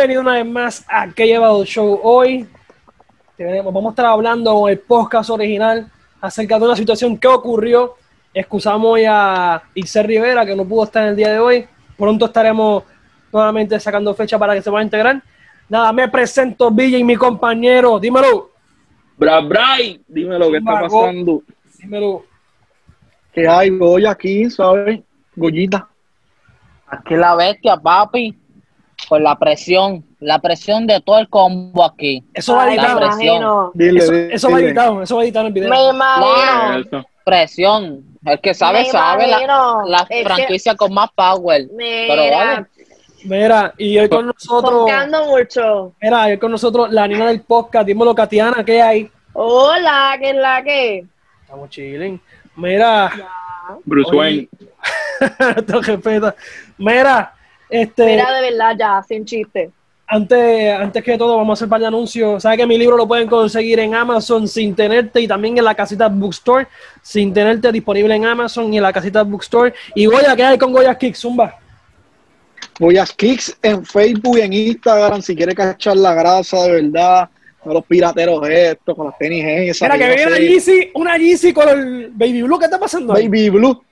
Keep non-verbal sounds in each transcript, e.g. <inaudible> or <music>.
Bienvenido una vez más a Que Llevado Show. Hoy tenemos, vamos a estar hablando en el podcast original acerca de una situación que ocurrió. Excusamos hoy a Isel Rivera, que no pudo estar en el día de hoy. Pronto estaremos nuevamente sacando fecha para que se pueda integrar. Nada, me presento, Villa y mi compañero. Dímelo. Bra, Bray, dímelo, ¿qué está pasando? Dímelo. que hay voy aquí, ¿sabes? Gollita. Aquí la bestia, papi. Con la presión. La presión de todo el combo aquí. Eso va editado. presión. imagino. Dile, Eso, dile. eso va editado. Eso va editado en el video. Me imagino. Eso. Presión. El que sabe, Me sabe. La, imagino. la que- franquicia con más power. Pero Mira, vale. Mira, y hoy con nosotros, tocando mucho. mira, hoy con nosotros la niña del podcast. Dímelo, Katiana, ¿qué hay? Hola, ¿qué es la que? Estamos chilling. Mira, Bruce Wayne. <laughs> te respeto. Mira, este, Mira, de verdad, ya, sin chiste. antes, antes que todo, vamos a hacer un par de anuncios. Sabes que mi libro lo pueden conseguir en Amazon sin tenerte y también en la casita Bookstore sin tenerte disponible en Amazon y en la casita Bookstore. Y Goya, ¿qué hay con Goya Kick? Zumba. Voy a Kicks en Facebook y en Instagram si quieres cachar la grasa de verdad. No los pirateros estos, con las tenis esas. Mira, que viene una Yeezy, una Yeezy con el Baby Blue. ¿Qué está pasando? ahí? Baby Blue.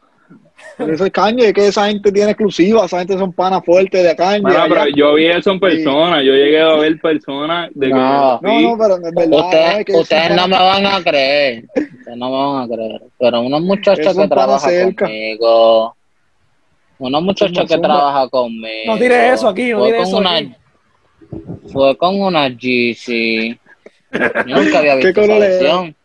Pero eso es caña, es que esa gente tiene exclusiva, esa gente son panas fuertes de. Mira, allá. pero yo vi eso en persona, yo llegué a ver personas de que No. No, no, pero no es verdad. Ustedes, es que son ustedes no me van a creer. Ustedes no me van a creer. Pero unos muchachos que trabajan cerca. conmigo. Unos muchachos que trabajan conmigo. No tires eso aquí, no Fue tires con eso una, aquí. Fue con una GC. Yo nunca había <laughs> ¿Qué visto esa color era? versión.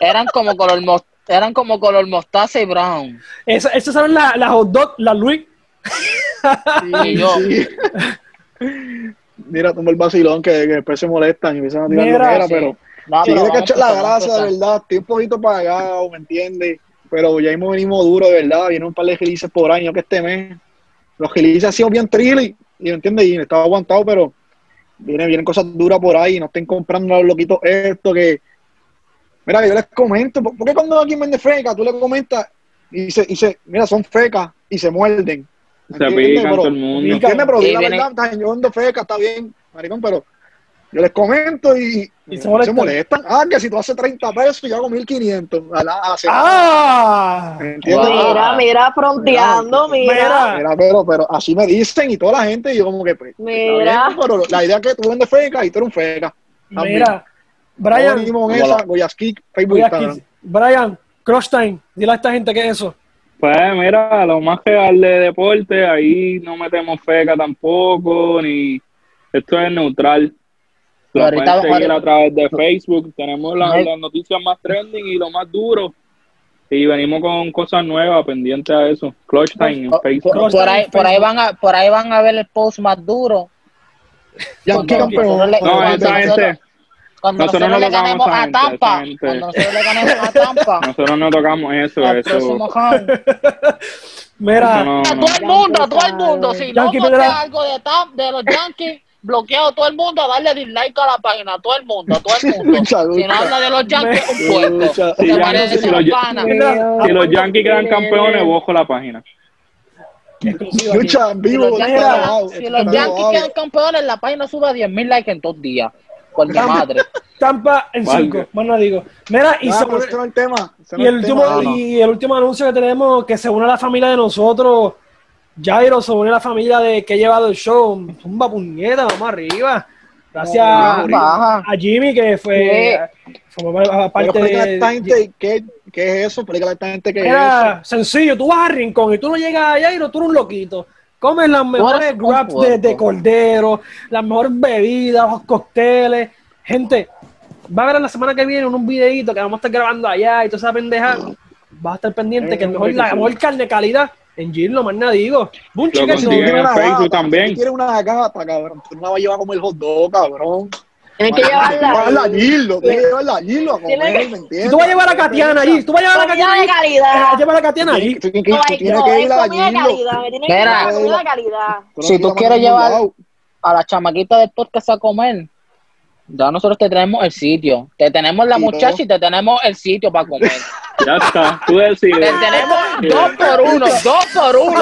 Eran como color eran como color mostaza y brown. Esa- Esas son las la hot dog, las Louis. Y yo, <laughs> Sí. Mira, toma el vacilón que, que después se molestan y empiezan a tirar Mira, lo que era, sí. pero no, si pero a la grasa, de verdad, estoy un poquito pagado, ¿me entiendes? Pero ya mismo venimos duro, de verdad, vienen un par de releases por año que este mes. Los releases han sido bien trilly, y ¿me entiendes? Y estaba aguantado, pero vienen, vienen cosas duras por ahí, no estén comprando a los loquitos esto que... Mira, que yo les comento, ¿por por qué cuando alguien vende feca, tú le comentas y dice, y dice, mira, son fecas y se muerden? ¿Me se pican todo el mundo. ¿Me entiendes? Pero Sí, la vienen- verdad, yo vendo feca, está bien, maricón, pero yo les comento y, Y se molestan. Ah, que si tú haces 30 pesos, yo hago 1500. A la, a la semana. ¡Ah! Mira, mira, fronteando, mira. Mira. Mira, pero, pero así me dicen y toda la gente, y yo como que, pues, Mira. bien, pero la idea es que tú vendes feca y tú eres un feca. También. Mira, Brian, Facebook, Instagram. aquí. Brian, Crush Time, dile a esta gente qué es eso. Pues mira, lo más real de deporte, ahí no metemos feca tampoco, ni esto es neutral. Lo Ahorita- pueden seguir ahorita- a través de Facebook, tenemos las, noticias más trending y lo más duro. Y venimos con cosas nuevas pendientes a eso. Clutch Time en Por, Facebook. por- por ahí, por ahí van a, por ahí van a ver el post más duro. No, esa gente, Cuando Nosotros nosotros, no le ganemos a gente, Tampa, cuando nosotros le ganemos a Tampa, <laughs> nosotros no tocamos eso, eso. próximo. <laughs> Mira, no, A no. todo el mundo, a todo el mundo. Si no Yankee postea Pedra- algo de, Tam- de los Yankees, bloqueo a todo el mundo a darle dislike a la página, a todo el mundo, a todo el <laughs> mundo. Lucha, Si no habla de los Yankees, un puesto. Lucha. Sí, Se ya, parece si los Si los Yankees quedan campeones, bojo la página. Lucha en Si vivo. los Yankees, si los Yankees quedan campeones, la página sube a 10.000 likes en dos días. Por mi madre. Tampa en Valga. 5, más no digo. Mira, y, Ah, no es el tema. no y el último, tema. no, no. y el último anuncio que tenemos, que se une a la familia de nosotros, Jairo se une a la familia de que ha llevado el show. Zumba puñeta, vamos arriba. Gracias Ah, a, Jimmy, que fue, parte de... gente qué, qué es eso, explícale a esta gente qué es eso. Era sencillo, tú vas a Rincón y tú no llegas a Jairo, tú eres un loquito. Comes las mejores wraps de, de cordero, las mejores bebidas, los cócteles. Gente, va a ver la semana que viene un videito que vamos a estar grabando allá y toda esa pendeja. Va a estar pendiente que el mejor, la mejor carne de calidad en Gillo, más nada digo. Un una Facebook gata, también. Tú quieres una gata, cabrón. Tú no la vas a llevar como el hot dog, cabrón. Tienes que Llevarla a llevarla. Gillo, tienes que llevarla a Gillo a comer, Tienes que- ¿me entiendes? Si tú vas a llevar a Katiana allí, tú vas a llevar a Katiana de allí, calidad. eh, lleva a Katiana allí. Tú tienes que, tú ir a Gillo. calidad. Llevar. Tú Si tú quieres a llevar- a la chamaquita del podcast a comer, ya nosotros te tenemos el sitio. Te tenemos la muchacha y te tenemos el sitio para comer. <laughs> Ya está, tú te decides. tenemos dos por uno, dos por uno.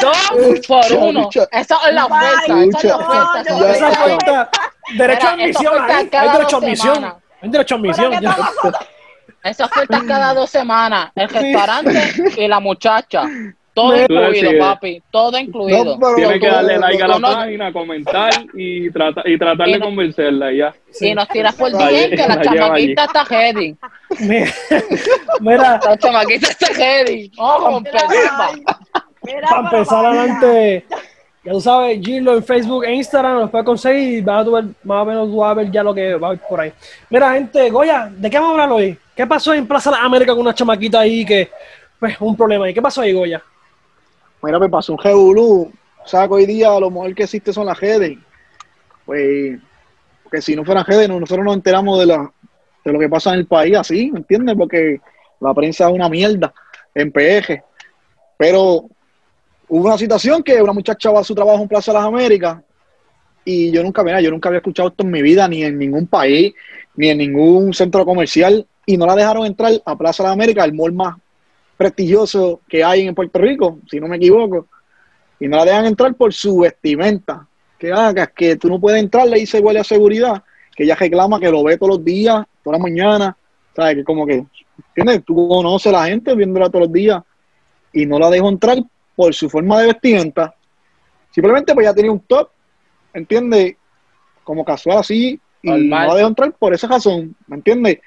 Dos por uno. Esa es la oferta, esa es la oferta. Derecho a admisión ahí. Hay derecho a dos admisión. semanas. Hay derecho a admisión. ya. Esa oferta cada dos semanas. El restaurante y la muchacha. Todo incluido, decides. papi. Todo incluido. pero- Tienes que darle like a la no- página, comentar y, trata, y tratar Y de no- convencerla y ya. Y nos tiras por lle- que la la chamaquita está ready. <laughs> Mira, La chamaquita está ready. Vamos a romper, papá. Mira, para empezar adelante, ya tú sabes, Gilo en Facebook e Instagram los puedes conseguir y vas a ver, más o menos tú vas a ver ya lo que va a por ahí. Mira, gente, Goya, ¿de qué vamos a hablar hoy? ¿Qué pasó en Plaza de las Américas con una chamaquita ahí que, pues, un problema ahí? ¿Qué pasó ahí, Goya? Mira, me pasó un revolú. O sea, que hoy día lo mejor que existe son las redes. Pues, que si no fueran redes, no- nosotros nos enteramos de, la, de lo que pasa en el país así, ¿me entiendes? Porque la prensa es una mierda en PG. Pero hubo una situación que una muchacha va a su trabajo en Plaza de las Américas y yo nunca, mira, yo nunca había escuchado esto en mi vida, ni en ningún país, ni en ningún centro comercial, y no la dejaron entrar a Plaza de las Américas, el mall más prestigioso que hay en Puerto Rico, si no me equivoco, y no la dejan entrar por su vestimenta. Que hagas que tú no puedes entrar, le dice huele a seguridad, que ella reclama que lo ve todos los días, toda la mañana, ¿sabes? Que como que, ¿entiendes? Tú conoces a la gente viéndola todos los días y no la dejó entrar por su forma de vestimenta. Simplemente pues ya tenía un top, ¿entiendes? Como casual así, y Normal. no la dejó entrar por esa razón, ¿me entiendes?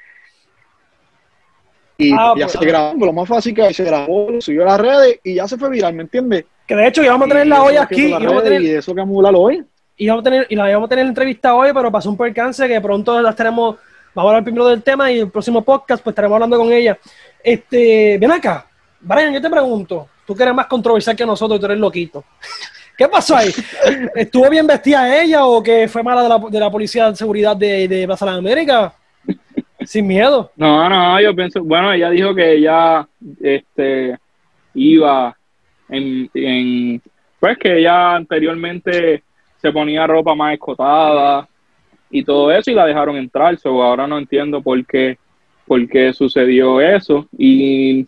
Y Ah, ya pues, se grabó, lo más fácil que se grabó, lo subió a las redes y ya se fue viral, ¿me entiendes? Que de hecho íbamos a tener Y la que aquí, las íbamos a tener, Y eso que vamos a hoy. íbamos a tener, y la íbamos a tener entrevista hoy, pero pasó un percance que pronto las tenemos, vamos a hablar primero del tema y el próximo podcast pues estaremos hablando con ella. Este, ven acá, Brian, yo te pregunto, tú que eres más controversial que nosotros, tú eres loquito. <laughs> ¿Qué pasó ahí? ¿Estuvo bien vestida ella o que fue mala de la, de la policía de seguridad de, de Plaza América? Sin miedo. No, no, yo pienso, bueno, ella dijo que ella este, iba en, en, pues que ella anteriormente se ponía ropa más escotada y todo eso y la dejaron entrar, so ahora no entiendo por qué, por qué sucedió eso y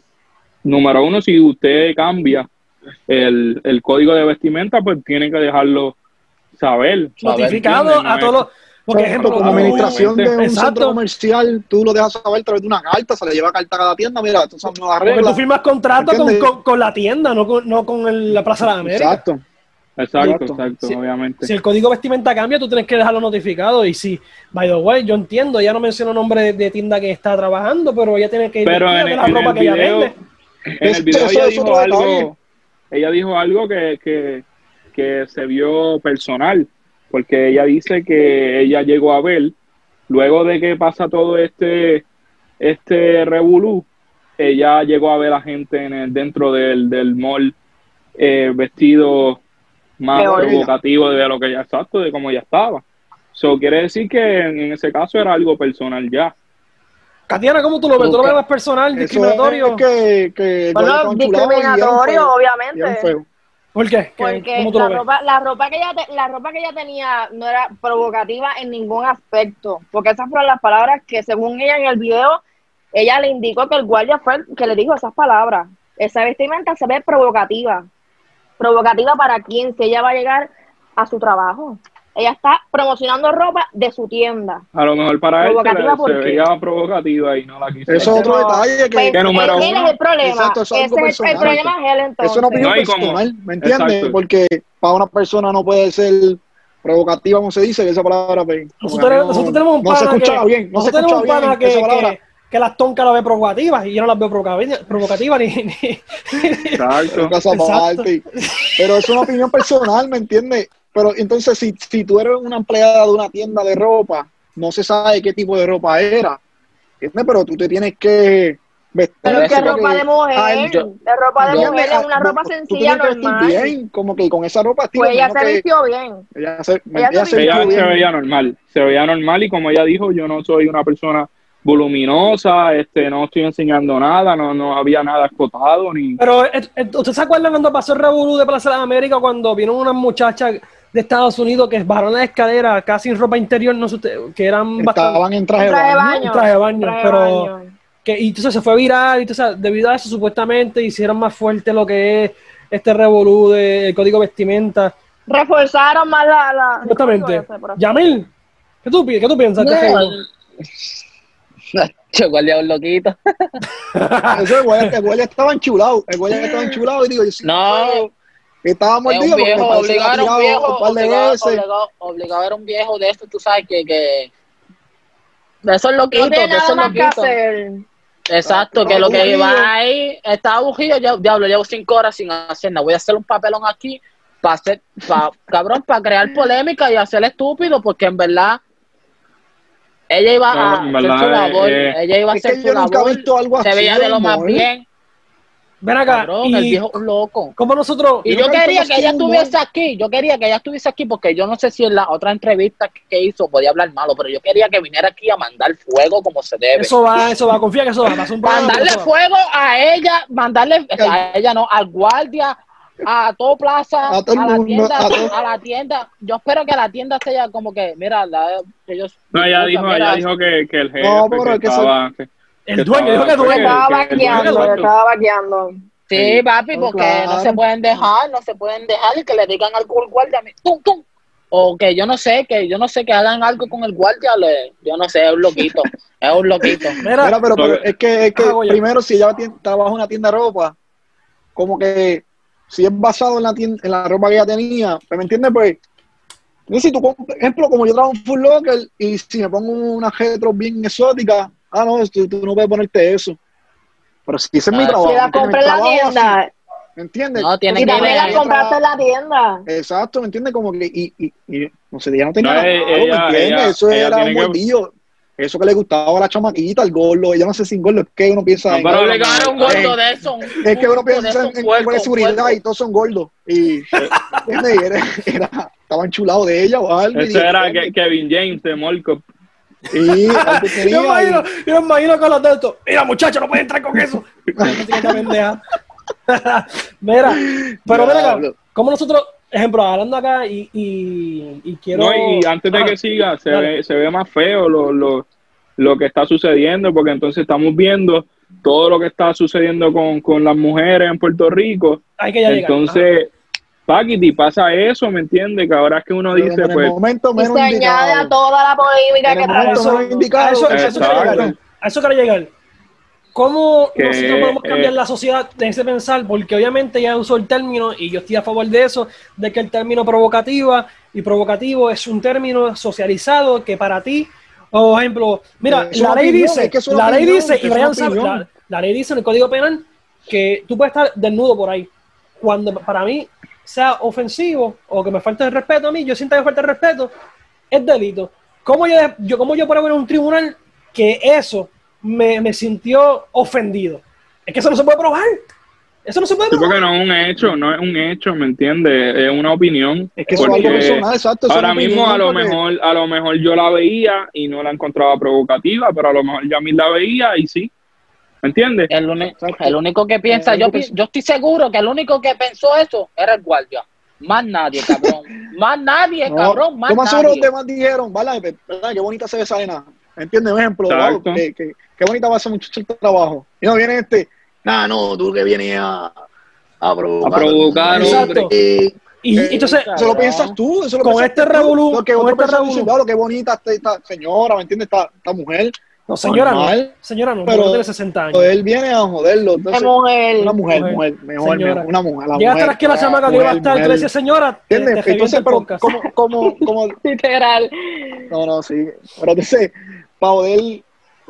número uno, si usted cambia el, el código de vestimenta, pues tiene que dejarlo saber. Notificado a todos los... Porque, Ejemplo, ejemplo, como administración de un exacto. centro comercial, tú lo dejas saber a través de una carta, se le lleva carta a cada tienda, mira, estas son nuevas Porque tú reglas. firmas contrato con, con- con la tienda, no con, no con el- la Plaza de la América. Exacto. Exacto, Exacto. obviamente. Si el código vestimenta cambia, tú tienes que dejarlo notificado. Y si, by the way, yo entiendo, ella no mencionó nombre de, de tienda que está trabajando, pero ella tiene que ir Pero en, de la en ropa el que ella video, vende. En el video ella dijo algo, ella dijo algo que, que, que se vio personal, porque ella dice que ella llegó a ver, luego de que pasa todo este, este revolú, ella llegó a ver a gente en el, dentro del, del mall eh, vestido más provocativo de lo que ya exacto, de cómo ya estaba. So, quiere decir que en, en ese caso era algo personal ya. Katiana, ¿cómo tú lo ves? ¿Tú lo ves más personal, discriminatorio? es que, Bueno, discriminatorio, feo, obviamente. ¿Por qué? ¿Qué- Porque ¿Cómo tú la lo ves? ropa, la ropa que ella te- la ropa que ella tenía no era provocativa en ningún aspecto, porque esas fueron las palabras que según ella en el video ella le indicó que el guardia fue el que le dijo esas palabras. Esa vestimenta se ve provocativa. ¿Provocativa para quién? Si ella va a llegar a su trabajo. Ella está promocionando ropa de su tienda. A lo mejor para él se, veía provocativa y no la quiso. Eso es otro No, detalle que, Pues, Que número él- uno- es el problema. Exacto, eso es Ese es el, el personal. problema es él entonces. es una opinión No, como- personal, ¿me entiendes? Exacto. Porque para una persona no puede ser provocativa, como se dice, esa palabra pues, Nosotros, no, nosotros tenemos un no se pana escuchaba que, bien, no se nosotros tenemos escuchaba un pana bien esa que, palabra. que, que las toncas las ve provocativas y yo no las veo provocativas, provocativas ni, ni- Exacto. Pero es una opinión personal, ¿me entiendes? Pero entonces, si, si tú eres una empleada de una tienda de ropa, no se sabe qué tipo de ropa era. ¿Entiendes? Pero tú te tienes que vestir. Pero es que ropa de mujer, el- de ropa de mujer, es una ropa sencilla, normal. bien, como que con esa ropa estilo, Pues ella se que vistió bien. ella se, ella ella se Ella vistió se bien. veía normal, se veía normal y como ella dijo, yo no soy una persona voluminosa, este, no estoy enseñando nada, no, no había nada escotado ni... Pero, eh, eh, ¿usted se acuerdan cuando pasó el revolú de Plaza de las Américas cuando vieron unas muchachas de Estados Unidos que bajaron la escalera casi en ropa interior, no sé usted, que eran bastante Estaban en traje de Traje de baño. baño. traje de baño, traje de pero baño. que y entonces se fue viral, y entonces debido a eso supuestamente hicieron más fuerte lo que es este revolú del código vestimenta. Reforzaron más la. la Yamil, ¿qué tú, qué tú piensas? de este No? Che, guardia un loquito. <laughs> Eso, el güey, el güey estaba enchulado. El güey estaba enchulado y digo, yo sí, No. Estaba Es mordido un viejo, obligado era un viejo, un par de obligado, veces. obligado, obligado era un viejo de esto, tú sabes que, que de esos No loquitos, de esos loquitos. hacer. Exacto, Está que lo que va ahí está aburrido, ya, diablo, llevo cinco horas sin hacer nada, voy a hacer un papelón aquí para hacer, pa, <laughs> cabrón, para crear polémica y hacer estúpido, porque en verdad ella iba No, a hacer su labor, eh, ella iba a hacer su labor, se veía de lo más amor. bien, Ven acá, cabrón, el y viejo es un loco. como nosotros, Y Yo quería que ella estuviese aquí, yo quería que ella estuviese aquí porque yo no sé si en la otra entrevista que- hizo podía hablar malo, pero yo quería que viniera aquí a mandar fuego como se debe. eso va, eso va, confía que eso va, un mandarle eso va. fuego a ella, mandarle, o sea, a ella no, al guardia, a todo plaza, A todo el a la mundo, tienda, a todo- a la tienda. Yo espero que la tienda sea como que, mira, la, ellos. No, ella dijo, mira, ella dijo que, que el jefe No, pero que es que estaba... que- El dueño, dijo que estaba- dueño. Estaba vaqueando, otro. estaba vaqueando. Sí, papi, No, porque claro. no se pueden dejar, no se pueden dejar y que le digan al guardia, tum, tum. O que yo no sé, que yo no sé, que hagan algo con el guardia, le- yo no sé, es un loquito, <laughs> es un loquito. Mira, Mira, pero, pero es que, es que Ah, primero, si ella trabaja en una tienda de ropa, como que si es basado en la, tienda, en la ropa que ella tenía, pues, ¿me entiendes? Pues, si tú, comp- ejemplo, como yo trabajo en Full Locker y si me pongo una retro bien exótica, ah, no, tú, tú no puedes ponerte eso. Pero si ese es mi Ah, trabajo, Si la ¿me entiendes? compré en la Trabajo así, tienda. ¿me entiendes? No, tiene Y que la compraste en la tienda. Exacto, ¿me entiendes? Como que, y, y, y no sé, ella no tenía No, nada eh, malo, ¿me entiendes? ella- Eso ella era un tiene que- gordillo. Eso que le gustaba a la chamaquita, el gordo. Ella no sé si gordo, es que uno piensa No, en... pero le gana un gordo de eso. un- Es que uno piensa eso, en, un en es un seguridad y todos son gordos. Y, ¿entiendes? Era, era- estaba enchulado de ella o algo. Ese y- era Ke- Kevin James de Molco. Algo yo imagino, yo me imagino con los de estos. Mira, muchacho, no puede entrar con eso. <laughs> Mira, pero mira como nosotros, ejemplo, hablando acá y, y, y quiero. No, y antes de Ajá. que siga, se ve, se ve más feo lo, lo, lo que está sucediendo, porque entonces estamos viendo todo lo que está sucediendo con, con las mujeres en Puerto Rico. Hay que ya llegar. Paquiti, pasa eso, ¿me entiendes? Que ahora es que uno dice, en el pues, momento Y menos se añade a indicado. toda la polémica En que trae. eso, indicado. eso, a eso quiero llegar. A eso quiero llegar. ¿Cómo Que, nosotros podemos cambiar eh, la sociedad de ese pensar? Porque obviamente ya usó el término, y yo estoy a favor de eso, de que el término provocativa y provocativo es un término socializado que para ti, por ejemplo, mira, Eh, la ley opinión, dice, es que la ley opinión, dice, y Brian sabe, la, la ley dice en el Código Penal que tú puedes estar desnudo por ahí. Cuando para mí sea ofensivo o que me falte el respeto a mí, yo sienta que me falta el respeto, es delito. ¿Cómo yo, yo, cómo yo puedo ver en un tribunal que eso me, me sintió ofendido? Es que eso no se puede probar. Eso no se puede sí, probar. porque no es un hecho, no es un hecho, ¿me entiendes? Es una opinión. Es que eso es algo Porque personal, exacto. eso es Ahora mismo a lo porque- mejor, a lo mejor yo la veía y no la encontraba provocativa, pero a lo mejor Yamil la veía y sí. ¿Me entiendes? El, el único que piensa, yo, yo estoy seguro que el único que pensó eso era el guardia. Más nadie, cabrón. <laughs> más nadie, No, cabrón. Más más seguro los demás dijeron, ¿verdad? ¿verdad? Qué bonita se ve esa nena. ¿Entiendes? Un ejemplo, Exacto. wow, que, que- qué bonita va a ser muchacho el trabajo. Y no viene este, nah, no, tú que vienes a, a provocar. A provocar, Exacto. hombre. Y, Y Eh, entonces, eso lo piensas tú, eso lo Con piensas este Lo que con este persona revolú. dice, "Wow, qué bonita esta, esta señora, ¿me entiendes? Esta, esta mujer. No, señora no. normal, Señora no, pero- tiene 60 años. Él viene a joderlo. Es Entonces, mujer. una mujer, Mujer. mujer, mejor, mejor, una mujer. La Llega hasta mujer, aquí la chamaca que iba a mujer, estar, que le decía, señora, te, te Entonces, pero. ¿cómo, cómo, cómo, Literal. No, no, sí. Pero entonces, para joder,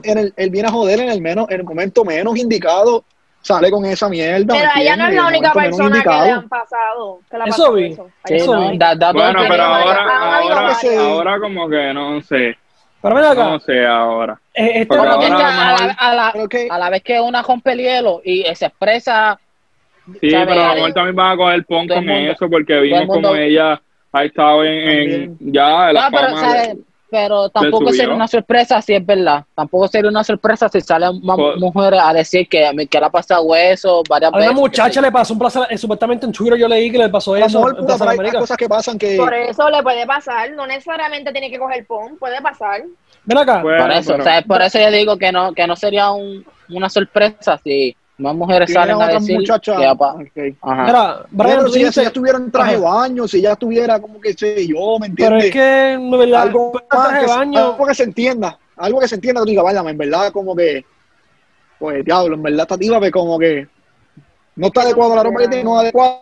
en el, él viene a joder en el menos, en el momento menos indicado, sale con esa mierda. Pero ¿me ella no es la única persona que le han pasado. Que le ha Eso pasado vi. eso. Sí, Eso no, vi. da- da Bueno, pero que- ahora, ahora, varias. ahora como que no sé, Pero ven acá, no sé ahora. eh, Pero que ahora ya a la, a la- Pero que, a la vez que una rompe el hielo y se expresa, Sí, ¿Sabe? pero a lo mejor también van a coger pon con mundo- eso porque vimos como ella ha estado en, en ya la Ah, pero, fama ¿sabes? Pero tampoco sería una sorpresa si es verdad. Tampoco sería una sorpresa si salen más Por- mujeres a decir que, que le ha pasado eso varias a veces. una muchacha le pasó un placer, eh, supuestamente en Twitter yo leí que le pasó a eso en puta, hay América. cosas que pasan que. Por eso le puede pasar. No necesariamente tiene que coger pon. Puede pasar. Ven acá, Bueno, Por eso, ¿sabes? por eso yo digo que no, que no sería un, una sorpresa si más mujeres salen a decir muchachas. que apa- Ok. Ajá. Mira, Brian, Pero si, ella, dijiste- si ella estuviera en traje de baño, si ella estuviera como que sé yo, ¿me Pero entiendes? es que, no verdad, algo pues, más traje que, de baño, algo que se entienda, algo que se entienda que tú digas, vaya, en verdad como que, pues diablo, en verdad esta tipa, pues como que no está adecuado la ropa que tiene, no es adecuado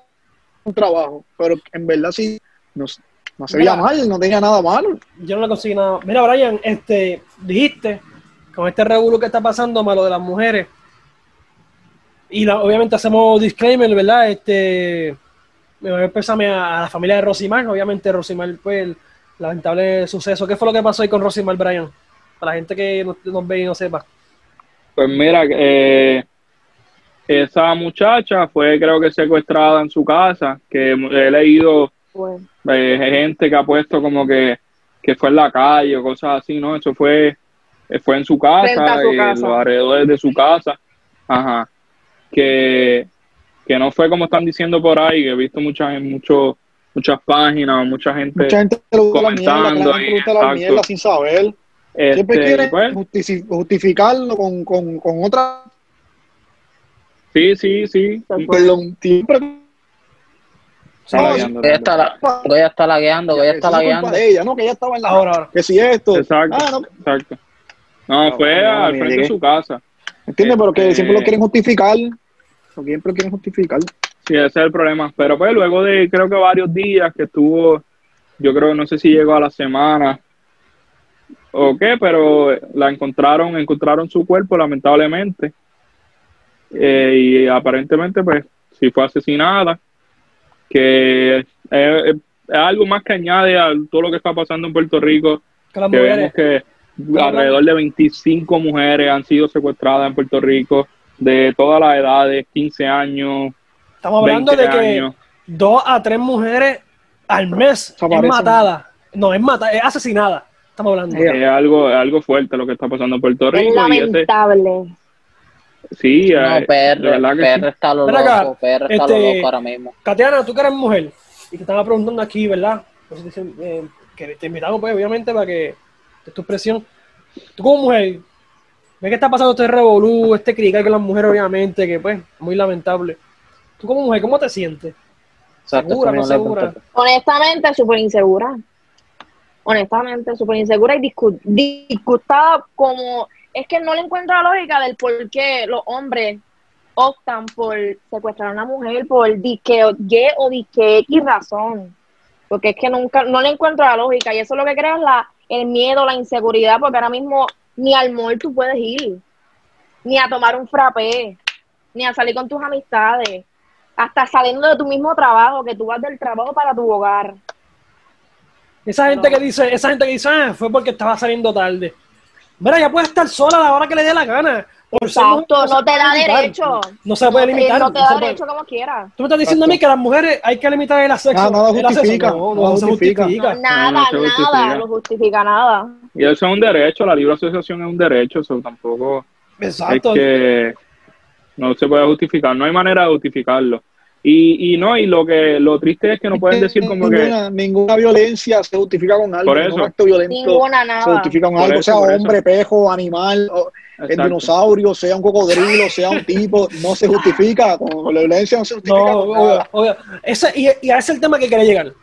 un trabajo, pero en verdad sí, no, no se veía mal, no tenía nada malo. yo no le conseguí nada. Mira, Brian, este, dijiste, con este revuelo que está pasando, malo de las mujeres, y la- obviamente hacemos disclaimer, ¿verdad? Este, me voy a pésame a, a la familia de Rosimar, obviamente Rosimar, pues, el lamentable suceso. ¿Qué fue lo que pasó ahí con Rosimar, Brian? Para la gente que no- nos ve y no sepa. Pues mira, eh, esa muchacha fue creo que secuestrada en su casa, que he leído eh, gente que ha puesto como que, que fue en la calle o cosas así, ¿no? Eso fue, eh, fue en su casa, su en casa. los alrededores de su casa. Ajá. Que, que no fue como están diciendo por ahí, que he visto muchas, mucho, muchas páginas, mucha gente, Mucha gente le gusta la mierda, comentando ahí, le gusta la mierda sin saber. Siempre este, quieren pues, justici- justificarlo con, con, con otra, sí, sí, sí. perdón, siempre Está No, lagueando, Goya está, la, Goya está lagueando, Goya está Esa es culpa lagueando. de ella, ¿no? Que ella estaba en la ahora. que si esto, Exacto, ah, no, exacto. No, No, fue no, al frente de su casa. ¿entiendes? Pero que Este- siempre lo quieren justificar, siempre quieren justificar. Sí, ese es el problema. Pero pues luego de creo que varios días que estuvo, yo creo, no sé si llegó a la semana o qué, pero la encontraron, encontraron su cuerpo lamentablemente. Eh, y aparentemente pues sí fue asesinada, que es, es- es algo más que añade a todo lo que está pasando en Puerto Rico, Que que vemos que alrededor de 25 mujeres han sido secuestradas en Puerto Rico de todas las edades, 15 años, Estamos hablando 20 de que años. dos a tres mujeres al mes es matada. No, es matada, es asesinada. Estamos hablando. Es algo, es algo fuerte lo que está pasando en Puerto es Rico. Y ese, lamentable. sí, No, eh, PR, de verdad que PR sí. está lo Ven acá, loco, está lo este- loco ahora mismo. Katiana, tú que eres mujer, y te estaba preguntando aquí, ¿verdad? Pues dicen, eh, que te invitamos, pues, obviamente, para que des tu expresión. Tú como mujer, ves que está pasando este revolú, este crical con las mujeres, obviamente, que pues, muy lamentable. Tú como mujer, ¿cómo te sientes? Exacto, segura, no segura. Honestamente, súper insegura. Honestamente, súper insegura y discu- disgustada como... Es que no le encuentro la lógica del por qué los hombres optan por secuestrar a una mujer por disque Y o disque X razón. Porque es que nunca, no le encuentro la lógica y eso es lo que crea es la, el miedo, la inseguridad, porque ahora mismo ni al mall tú puedes ir, ni a tomar un frappé, ni a salir con tus amistades, hasta saliendo de tu mismo trabajo, que tú vas del trabajo para tu hogar. Esa gente que dice, esa gente que dice, ah, fue porque estaba saliendo tarde. Mira, ya puede estar sola a la hora que le dé la gana. Por ser mujer, Exacto, no se te da limitar. derecho. No se puede limitar. No te no da puede- derecho como quieras. Tú me estás diciendo a mí que las mujeres hay que limitar el acceso. Ah, nada el acceso. justifica, No, no, nada se justifica. justifica. No, nada, no se justifica. nada, no justifica nada. Y eso es un derecho, la libre asociación es un derecho, eso tampoco Exacto. es que no se puede justificar, no hay manera de justificarlo. Y, y no, y lo que lo triste es que no pueden decir como que ninguna, violencia se justifica con algo, Por ningún eso. acto violento Ninguna, se nada. justifica con Por algo, eso, sea eso. hombre, pejo, animal, o el dinosaurio, sea un cocodrilo, sea un tipo, no se justifica, con, con la violencia no se justifica No, con obvio, nada. obvio. Ese, y, y a ese es el tema que quería llegar.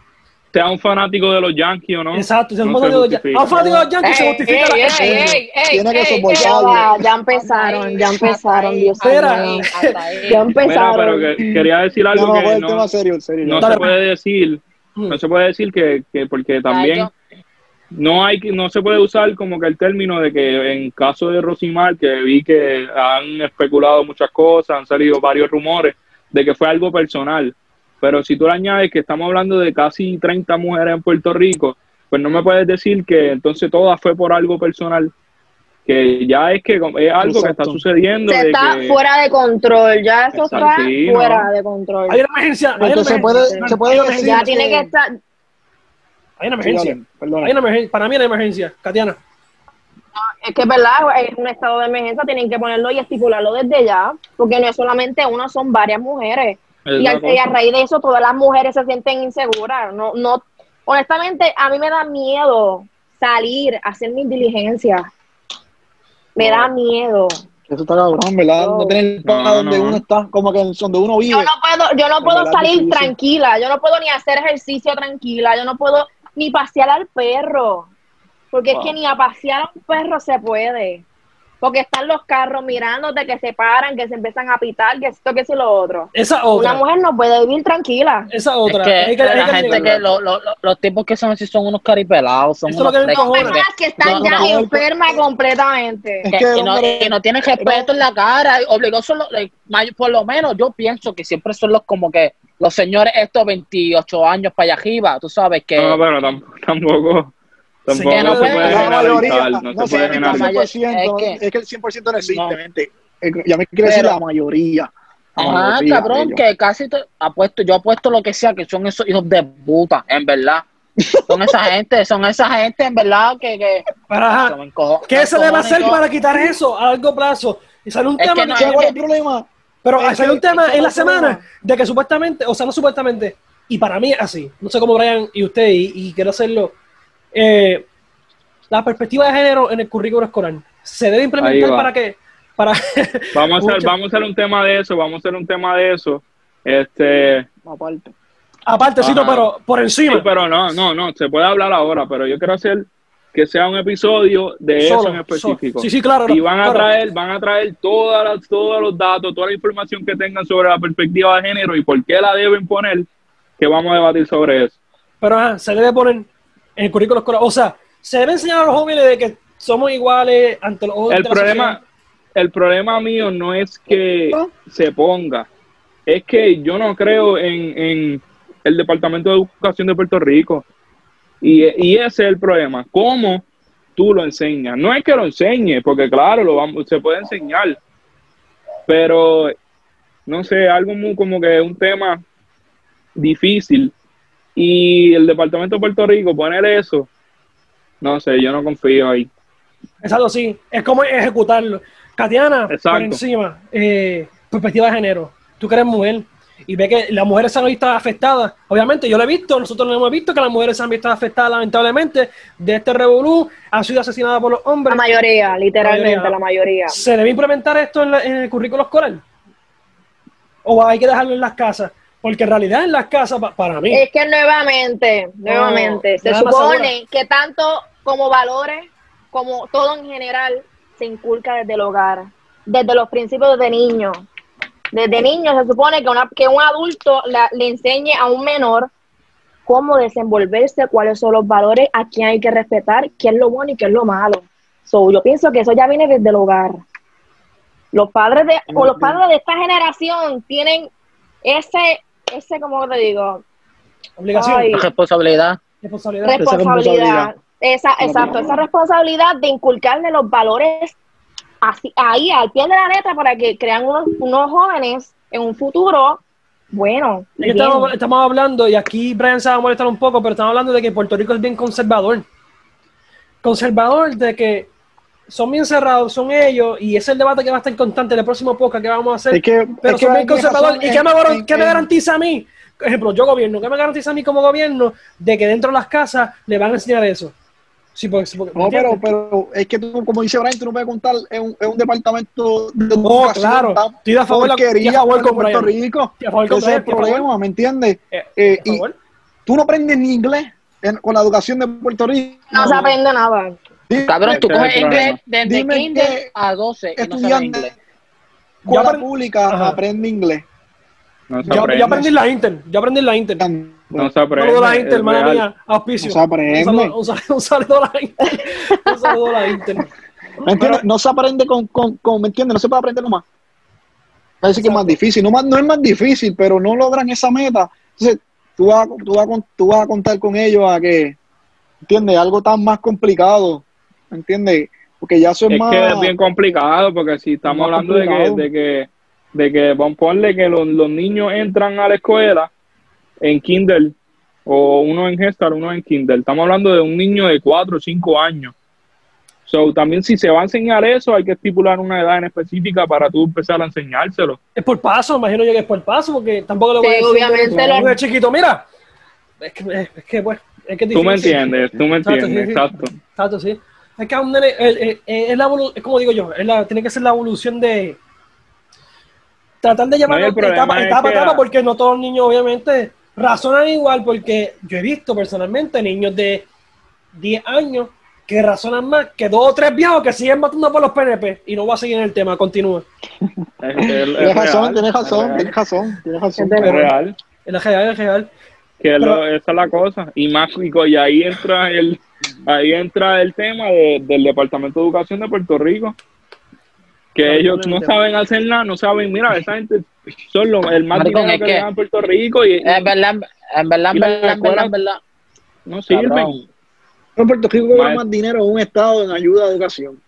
Sea un fanático de los Yankees o no. Exacto. No un fanático de los un fanático de los Yankees se justifica ey, la ey, ey, ey, Tiene que ey, soportar. ya empezaron, ya empezaron, Dios mío. Ya Mira, empezaron. pero que- quería decir No, algo no, que no, serio, serio. no se puede decir, Mm. no se puede decir que, que porque también no hay que- no se puede usar como que el término de que en caso de Rosimar que vi que han especulado muchas cosas han salido varios rumores de que fue algo personal pero si tú le añades que estamos hablando de casi 30 mujeres en Puerto Rico pues no me puedes decir que entonces todas fue por algo personal que ya es que es algo que está sucediendo Se de está que- fuera de control, ya eso Exacto, está sí, fuera no. de control. Hay una emergencia. Hay una Entonces emergencia. puede- se puede Hay una decir- emergencia. ya tiene que estar, Hay una Sí, emergencia. perdona. Hay una emergencia. Para mí hay una emergencia. Katiana. es que es verdad, es un estado de emergencia, tienen que ponerlo y estipularlo desde ya, porque no es solamente una, son varias mujeres. Y, al- y a raíz de eso todas las mujeres se sienten inseguras. No, no, honestamente, a mí me da miedo salir a hacer mis diligencias. Me da miedo. Eso está cabrón, ¿verdad? No, No. tener para No, donde no. uno está, como que donde uno vive. Yo no puedo, yo no puedo salir difícil. tranquila, yo no puedo ni hacer ejercicio tranquila, yo no puedo ni pasear al perro, porque Wow. es que ni a pasear a un perro se puede, porque están los carros mirándote que se paran, que se empiezan a pitar, que esto, que eso y lo otro. Esa Una otra. mujer no puede vivir tranquila. Esa otra. Es que, Hay que- hay la que gente negarlo. que lo- lo- lo- los tipos que son así son unos caripelados, son Eso es lo unos que. Personas que están No, ya no. enfermas completamente. Es que, que el y no, hombre- y no tienen respeto en la cara, obligó son los- may- por lo menos yo pienso que siempre son los como que los señores estos 28 años para allá arriba, tú sabes que No, pero tampoco, tampoco, tampoco que no se puede- puede La mayoría, generalizar, no, no se puede el generalizar. 100%, Es que- es que el 100% no existe, No. mente. Ya me quiero decir la mayoría. La Ajá, mayoría cabrón, ellos. que casi te- apuesto, yo apuesto lo que sea, que son esos hijos de puta, en verdad. Son esa <laughs> gente, son esa gente, en verdad, que, que encojo- ¿Qué se le va a encojonan hacer yo. para quitar eso a largo plazo? Y sale un Es tema, que no que- ¿Sabes cuál es el problema? pero es sale que- un tema en la semana de que supuestamente, o sea, no supuestamente, y para mí es así, no sé cómo Brian y usted, y, y quiero hacerlo, eh, la perspectiva de género en el currículo escolar se debe implementar para que, para, <laughs> Vamos a hacer, Mucho. vamos a hacer un tema de eso, vamos a hacer un tema de eso. Este, Aparte. aparte, sí, pero por sí, encima, pero no, no, no, se puede hablar ahora, pero yo quiero hacer que sea un episodio de eso en específico. solo. Sí, sí, claro. y van a claro. traer, van a traer todas las, todos los datos, toda la información que tengan sobre la perspectiva de género y por qué la deben poner, que vamos a debatir sobre eso. Pero ajá, se debe poner en el currículo escolar. O sea, se debe enseñar a los jóvenes de que somos iguales ante los ojos El problema, el problema mío no es que se ponga, es que yo no creo en, en el Departamento de Educación de Puerto Rico. Y, y ese es el problema. ¿Cómo tú lo enseñas? No es que lo enseñe, porque claro, lo vamos, se puede enseñar, pero no sé, algo muy como que un tema difícil. Y el Departamento de Puerto Rico poner eso, no sé, yo no confío ahí. Exacto, sí. Es como ejecutarlo. Katiana, por encima, eh, perspectiva de género. Tú que eres mujer y ve que las mujeres se han visto afectadas. Obviamente, yo lo he visto, nosotros lo hemos visto que las mujeres se han visto afectadas lamentablemente de este revolú, han sido asesinadas por los La hombres. mayoría, literalmente, mayoría. la mayoría. ¿Se debe implementar esto en, la- en el currículo escolar? ¿O hay que dejarlo en las casas? Porque en realidad en las casas, pa- para mí, Es que nuevamente, nuevamente, se supone que tanto como valores, como todo en general, se inculca desde el hogar, desde los principios de niño. Desde niño se supone que, una, que un adulto la- le enseñe a un menor cómo desenvolverse, cuáles son los valores, a quién hay que respetar, qué es lo bueno y qué es lo malo. So, yo pienso que eso ya viene desde el hogar. Los padres de, o los padres de esta generación tienen ese, ese, como te digo, obligación, ay, responsabilidad. responsabilidad. Esa, exacto, esa responsabilidad de inculcarle los valores así, ahí al pie de la letra para que crean unos, unos jóvenes en un futuro bueno. Estamos hablando, y aquí Brian se va a molestar un poco, pero estamos hablando de que Puerto Rico es bien conservador. Conservador de que son bien cerrados, son ellos, y ese es el debate que va a estar constante en el próximo podcast que vamos a hacer. Es que, pero es que son bien hay conservadores. razón ¿Y qué me, en- qué garantiza a mí? Por ejemplo, yo gobierno, ¿qué me garantiza a mí como gobierno de que dentro de las casas le van a enseñar eso? Sí, porque, porque- No, pero, pero es que tú, como dice Brian, tú no puedes contar en un, en un departamento de No, educación claro. tan Estoy a favor, estoy porquería a favor con Puerto Brian. Rico. Estoy a favor con Ese es el problema, ¿me entiendes? Eh, Eh, y tú no aprendes ni inglés en- con la educación de Puerto Rico. No se aprende nada. Dime, Cabrón, tú coges inglés desde Dime kinder a 12 y no sabes inglés. de escuela aprend- pública Ajá. aprende inglés. No Yo, yo aprendí en la Inter, yo aprendí en la Inter. No se Un aprende. saludo a la Inter, hermana mía, auspicio. No se aprende. Un saludo, un saludo- un a la Inter. Un saludo a la Inter. ¿Me entiendes? No se aprende con, con, con- ¿me entiendes? No se puede aprender nomás. Parece que es más difícil. No, más, no es más difícil, pero no logran esa meta. Entonces, tú vas, a- tú vas, a, con- tú vas a contar con ellos a que, ¿entiendes? Algo tan más complicado, ¿me entiendes? Porque ya eso es, Es más... que es bien complicado, porque si estamos hablando de que, de que, de que, vamos a ponle que los, los niños entran a la escuela en Kindle, o uno en Gestar, uno en Kindle. Estamos hablando de un niño de 4 o 5 años. So, también si se va a enseñar eso, hay que estipular una edad en específica para tú empezar a enseñárselo. Es por paso, imagino yo que es por paso, porque tampoco le voy Sí, a decir. obviamente lo- chiquito, mira. Es que, es, es que pues, es que es Tú me entiendes, tú me Exacto, entiendes, sí, sí. exacto. Exacto, sí. Es que a un nene, es, la, como digo yo, es la- tiene que ser la evolución de tratar de No, el problema etapa, es etapa que etapa, porque no todos los niños obviamente razonan igual, porque yo he visto personalmente niños de 10 años que razonan más que dos o tres viejos que siguen matando por los PNP y no voy a seguir en el tema, continúa. Es, es- es Tienes razón, tienes es razón, tienes razón, tienes razón. Es real. Es la real, es real. Que lo- esa es la cosa. Y más, y ahí entra el, ahí entra el tema de- del Departamento de Educación de Puerto Rico. Que ellos no saben hacer nada, no saben, mira, esa gente son lo- el más Maricón, dinero es que que- le dan a Puerto Rico y, En verdad, en verdad, en verdad, en verdad, verdad. no sirven. Cabrón, En Puerto Rico gana Mal. más dinero un estado en ayuda a educación.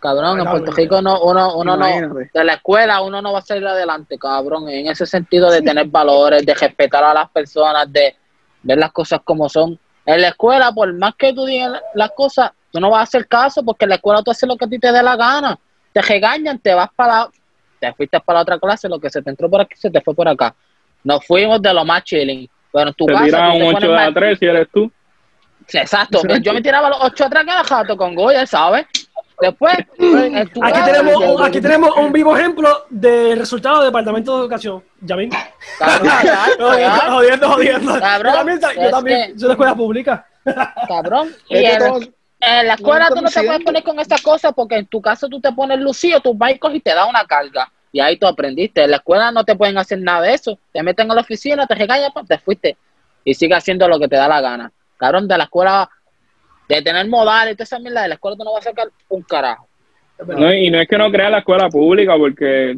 cabrón, en Puerto. Rico no, uno, uno no, de la escuela uno no va a salir adelante, cabrón, en ese sentido de tener valores, de respetar a las personas, de ver las cosas como son. En la escuela, por más que tú digas las cosas, tú no vas a hacer caso porque en la escuela tú haces lo que a ti te dé la gana. Te regañan, te vas para la, te fuiste para la otra clase, lo que se te entró por aquí se te fue por acá. Nos fuimos de lo más chilling. Pero en tu Te casa un pones 8 de mal- a 3 si eres tú. Exacto, yo me tiraba los ocho atrás cada jato con Goya, ¿sabes? Después, Aquí tenemos, yo- un, aquí tenemos un vivo ejemplo del resultado del Departamento de Educación. Ya ven. <laughs> Jodiendo, jodiendo. Cabrón, yo también, yo es también, que- soy de escuela pública. cabrón. <laughs> Y en, la escuela tú no te puedes poner con esas cosas porque en tu caso tú te pones lucido, tus baicos y te da una carga. Y ahí tú aprendiste. En la escuela no te pueden hacer nada de eso. Te meten a la oficina, te regañan, te fuiste. Y sigue haciendo lo que te da la gana. Cabrón, de la escuela, de tener modales y toda esa mierda, de la escuela tú no vas a sacar un carajo. No, y no es que no crea la escuela pública, porque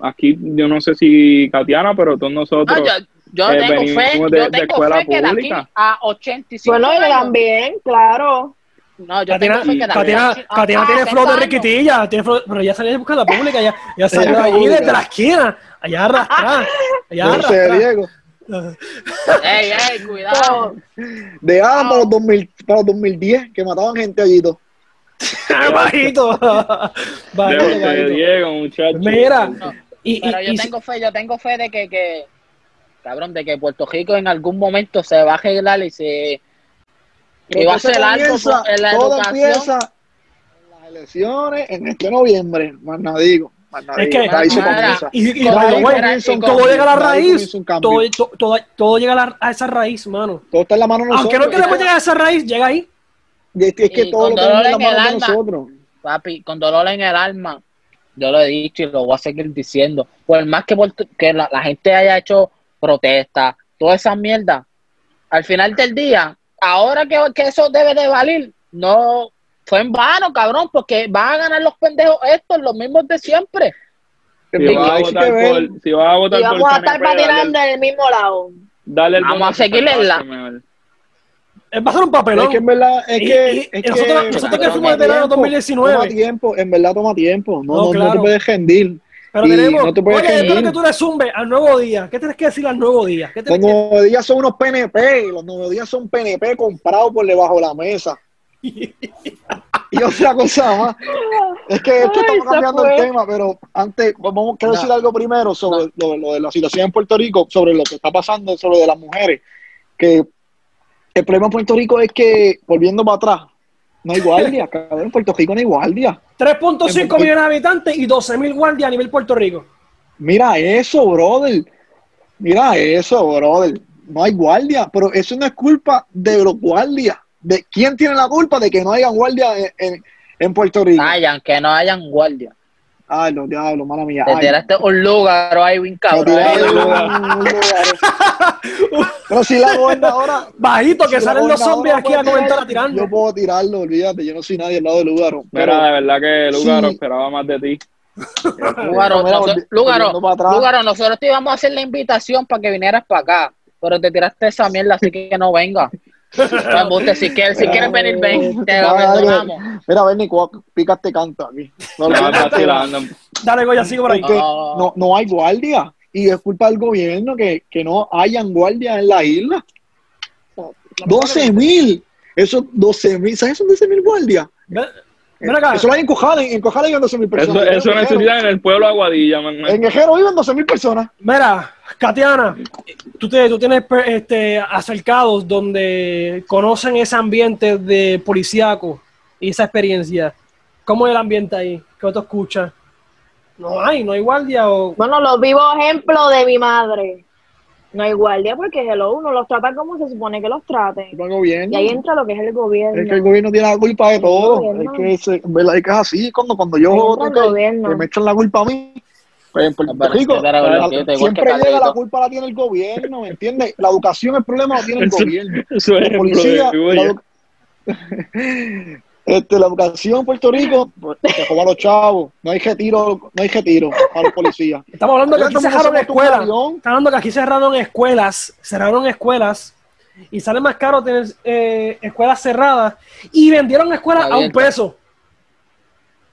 aquí yo no sé si Katiana, pero todos nosotros. Ah, yo yo eh, tengo fe, de- yo de tengo escuela fe que de aquí a 85 Bueno, yo años- también, claro. No, yo Katina, tengo fe que de aquí Katina, a- Katina a tiene 60 flow de riquitilla, tiene flow- pero ya salió de buscar la pública, ya, ya salió ahí desde la esquina, allá arrastra, allá José arrastra. Diego. <laughs> Ey, ey, cuidado. De ah, para los 2000, para los 2010, que mataban gente allí. todo. bajito, bajito, bajito. Diego, muchachos. Mira, y, y, Pero yo y- tengo fe, yo tengo fe de que, que, cabrón, de que Puerto Rico en algún momento se va a arreglar y se y va a ser algo en la todo educación. empieza en las elecciones en este noviembre, más nada digo. Es que- y, todo llega a la raíz, todo, todo, todo, llega a, la- a esa raíz, mano. Todo está en la mano de nosotros. Aunque no queremos llegar a esa raíz, llega ahí. es que, es que Y todo con lo tenemos en dolor las en el manos de alma. nosotros. Papi, con dolor en el alma, yo lo he dicho y lo voy a seguir diciendo. Por más que, Puerto- que la, la gente haya hecho protestas, toda esa mierda, al final del día, ahora que, que eso debe de valer, no fue en vano, cabrón, porque van a ganar los pendejos estos, los mismos de siempre. Si vas a votar por, si vas a votar Y por vamos a estar patinando en el mismo lado. dale el Vamos a seguirle por la- mejor. Va a ser un papelón. Es que en verdad, es Y- que, y- es y que nosotros- nosotros que fuimos toma veteranos tiempo, 2019. Toma tiempo, en verdad toma tiempo. No, No, no, te puedes rendir. Pero tenemos, no te puedes oye, espero que tú le zumbe al nuevo día. ¿Qué tienes que decir al nuevo día? ¿Qué Los nuevos días son unos PNP, los nuevos días son PNP comprados por debajo de la mesa. Y otra cosa más, es que, es que Ay, estamos cambiando fue. el tema, pero antes, vamos quiero No. decir algo primero sobre lo, lo de la situación en Puerto Rico, sobre lo que está pasando, sobre de las mujeres, que el problema en Puerto Rico es que, volviendo para atrás, no hay guardia, <laughs> cabrón, en Puerto Rico no hay guardia. 3.5 millones de habitantes y 12 mil guardias a nivel Puerto Rico. Mira eso, brother. Mira eso, brother. No hay guardia, pero eso no es culpa de los guardias. ¿De quién tiene la culpa de que no haya guardia en, en- en Puerto Rico? Hayan, que no hayan guardia. Ay, los diablos, mala mía. Te Ay, tiraste un lugar me cabrón. un lugar. <laughs> Pero si la gobernadora. Bajito, que si salen los zombies aquí a comentar a tirando. Yo puedo tirarlo, olvídate, yo no soy nadie al lado de Lugaro. Pero, de verdad que Lugaro Sí. esperaba más de ti. <laughs> Lugaro, nosotros- Lugaro. Lugaro, nosotros te íbamos a hacer la invitación para que vinieras para acá, pero te tiraste esa mierda, así que no venga. No, embuste, si quieres, si quieres venir, ven, te perdonamos. Mira, ven, Nico, pícate canto aquí. No, olvídate. vacilando. Dale, Goya, sigue por ahí. Porque No. no, no hay guardia. Y es culpa del gobierno que, que no hayan guardias en la isla. 12 mil. Esos 12 mil. ¿Sabes esos 12 mil guardias? Acá. Eso lo hay en Cojales. En Cojales viven 12 mil Eso, personas. eso en, en el pueblo Aguadilla, man. en Quejero viven 12 mil personas. Mira, Katiana, tú, te- tú tienes este, acercados donde conocen ese ambiente de policíaco. y esa experiencia, ¿cómo es el ambiente ahí? ¿Qué tú escuchas? No hay, no hay guardia o... Bueno, los vivos ejemplos de mi madre. No hay guardia porque hello, uno los trata como se supone que los traten. El gobierno. Y ahí entra lo que es el gobierno. Es que el gobierno tiene la culpa de El todo. Es que, es. Es que es así. Cuando, cuando yo voto, el me echan la culpa a mí. Pues en Puerto No, Rico, es siempre llega la culpa la tiene el gobierno, ¿me entiendes? La educación, el problema lo tiene el gobierno. Eso es La policía, <laughs> oye, este, la educación en Puerto Rico, pues, se roba a los chavos. No hay retiro, no hay retiro a los policías. Estamos hablando que aquí cerraron escuelas. Estamos hablando que aquí cerraron escuelas, cerraron escuelas y sale más caro tener eh, escuelas cerradas y vendieron escuelas a un peso.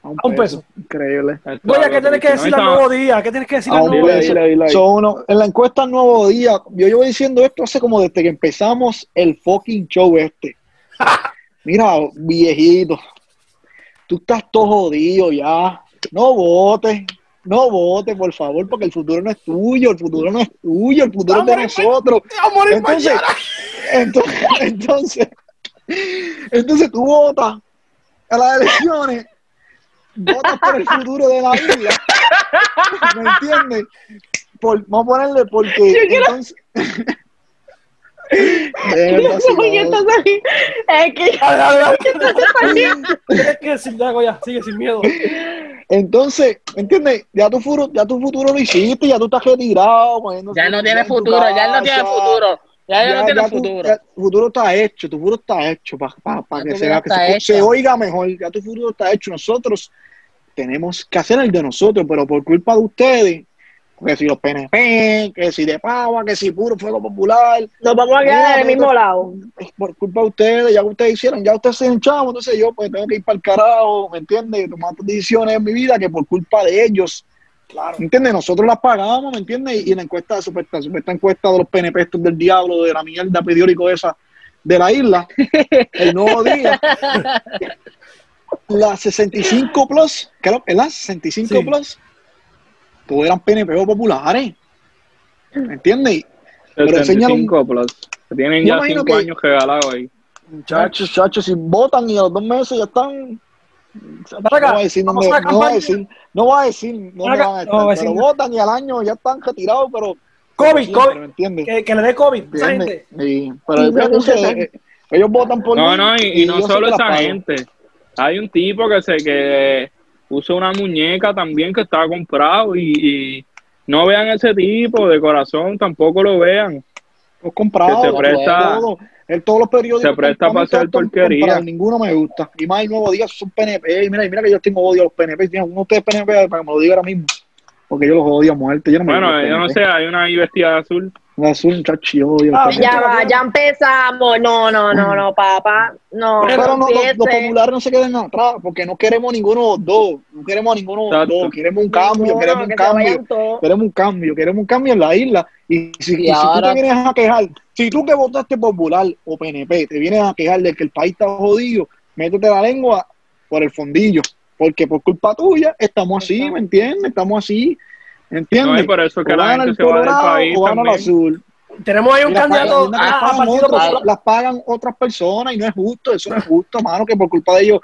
A un peso. Increíble. está Goya, ¿qué tienes que no, decir al nuevo día? ¿Qué tienes que decir al un nuevo día? peso. Son uno- en la encuesta Nuevo Día, yo llevo diciendo esto hace como desde que empezamos el fucking show este. <laughs> Mira, viejito, tú estás todo jodido ya. No votes, no votes, por favor, porque el futuro no es tuyo, el futuro no es tuyo, el futuro es de nosotros. ¡Te voy a morir Entonces, entonces, <laughs> entonces, entonces tú votas a las elecciones, votas por el futuro de la isla, ¿me entiendes? Por, vamos a ponerle porque entonces... sigue sin miedo. Entonces, ¿me entiendes? Ya tu, futuro, ya tu futuro lo hiciste, ya tú estás retirado. poniéndose Ya no tiene en tu futuro, ya no tiene futuro. Ya no tiene tu- futuro. ya tu futuro está hecho, tu futuro está hecho para que, se, que se oiga mejor. Ya tu futuro está hecho. Nosotros tenemos que hacer el de nosotros, pero por culpa de ustedes, que si los PNP, que si de Pava, que si puro fuego popular, nos vamos a quedar en el mismo lado. por culpa de ustedes, ya ustedes hicieron, ya ustedes se hincharon, entonces yo pues tengo que ir para el carajo, ¿me entiendes? Tomar decisiones en mi vida que por culpa de ellos, claro, ¿me entiendes? Nosotros las pagamos, ¿me entiendes? Y la encuesta, supuesta, supuesta encuesta de los PNP estos del diablo, de la mierda periódico esa de la isla, <laughs> el nuevo día, la 65 plus, creo la 65 Sí. plus, todos eran PNP o populares, ¿me entiendes? Pero enseñan un- 75 plus. Tienen ya 5 que- años regalados ahí. Muchachos, muchachos, si votan y a los dos meses ya están. Acá, no voy a decir, a no voy a campaña. decir, no voy a decir Ven acá, van a no voy a decir pero votan y al año ya están retirados, pero. COVID, COVID. Que, que le dé COVID a esa gente. Y- pero Sí, entonces, sí, sí. ellos votan por No, mí no, y, y no solo esa gente. Hay un tipo que se que usa una muñeca también que está comprado y, y no vean ese tipo de corazón, tampoco lo vean. Los comprados, Que se presta- todo, en todos los periódicos. se presta para hacer porquería. Ninguno me gusta. Y más el nuevo día, son PNP. Y mira, y mira que yo tengo odio a los PNP. Tiene uno de ustedes PNP para que me lo diga ahora mismo. Porque yo los odio a muerte. Yo no me Bueno, yo no sé, hay una ahí vestida de azul. Azul, yo odio Ah. Ya va, ya empezamos. No, no, no, no, papá. No, Pero no, los, los populares no se queden atrás, porque no queremos ninguno de los dos. No queremos a ninguno de los dos. Queremos un cambio, queremos un cambio. Queremos un cambio, queremos un cambio en la isla. Y si, Y y si tú te vienes a quejar, si tú que votaste popular o PNP, te vienes a quejar de que el país está jodido, métete la lengua por el fondillo. Porque por culpa tuya estamos así, ¿me entiendes? Estamos así, ¿me entiendes? No, y por eso es que o la gente el se va del país o gana el también. azul. Tenemos ahí un candidato pagan- a, las a pagan Partido otros, Popular. las pagan otras personas y no es justo, eso no es justo, mano, que por culpa de ellos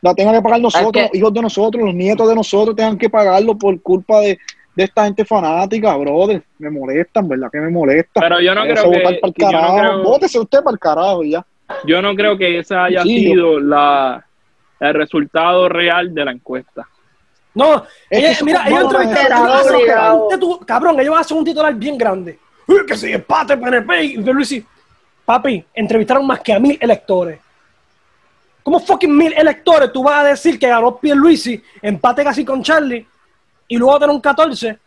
la tengan que pagar nosotros, los hijos de nosotros, los nietos de nosotros tengan que pagarlo por culpa de, de esta gente fanática, brother. Me molestan, ¿verdad? Que me molesta. Pero yo no creo votar que- no carajo. creo- Vótese usted para el carajo y ya. Yo no creo que ese haya Sí, yo- sido la, el resultado real de la encuesta. No, Es ella- que mira, ellos a entrevistaron titu- cabrón, ellos hacen un titular bien grande. Uy, que si empate PNP y Luisi. Papi, entrevistaron más que a mil electores. ¿Cómo fucking mil electores tú vas a decir que ganó Pierluisi, empate casi con Charlie, y luego tener un 14?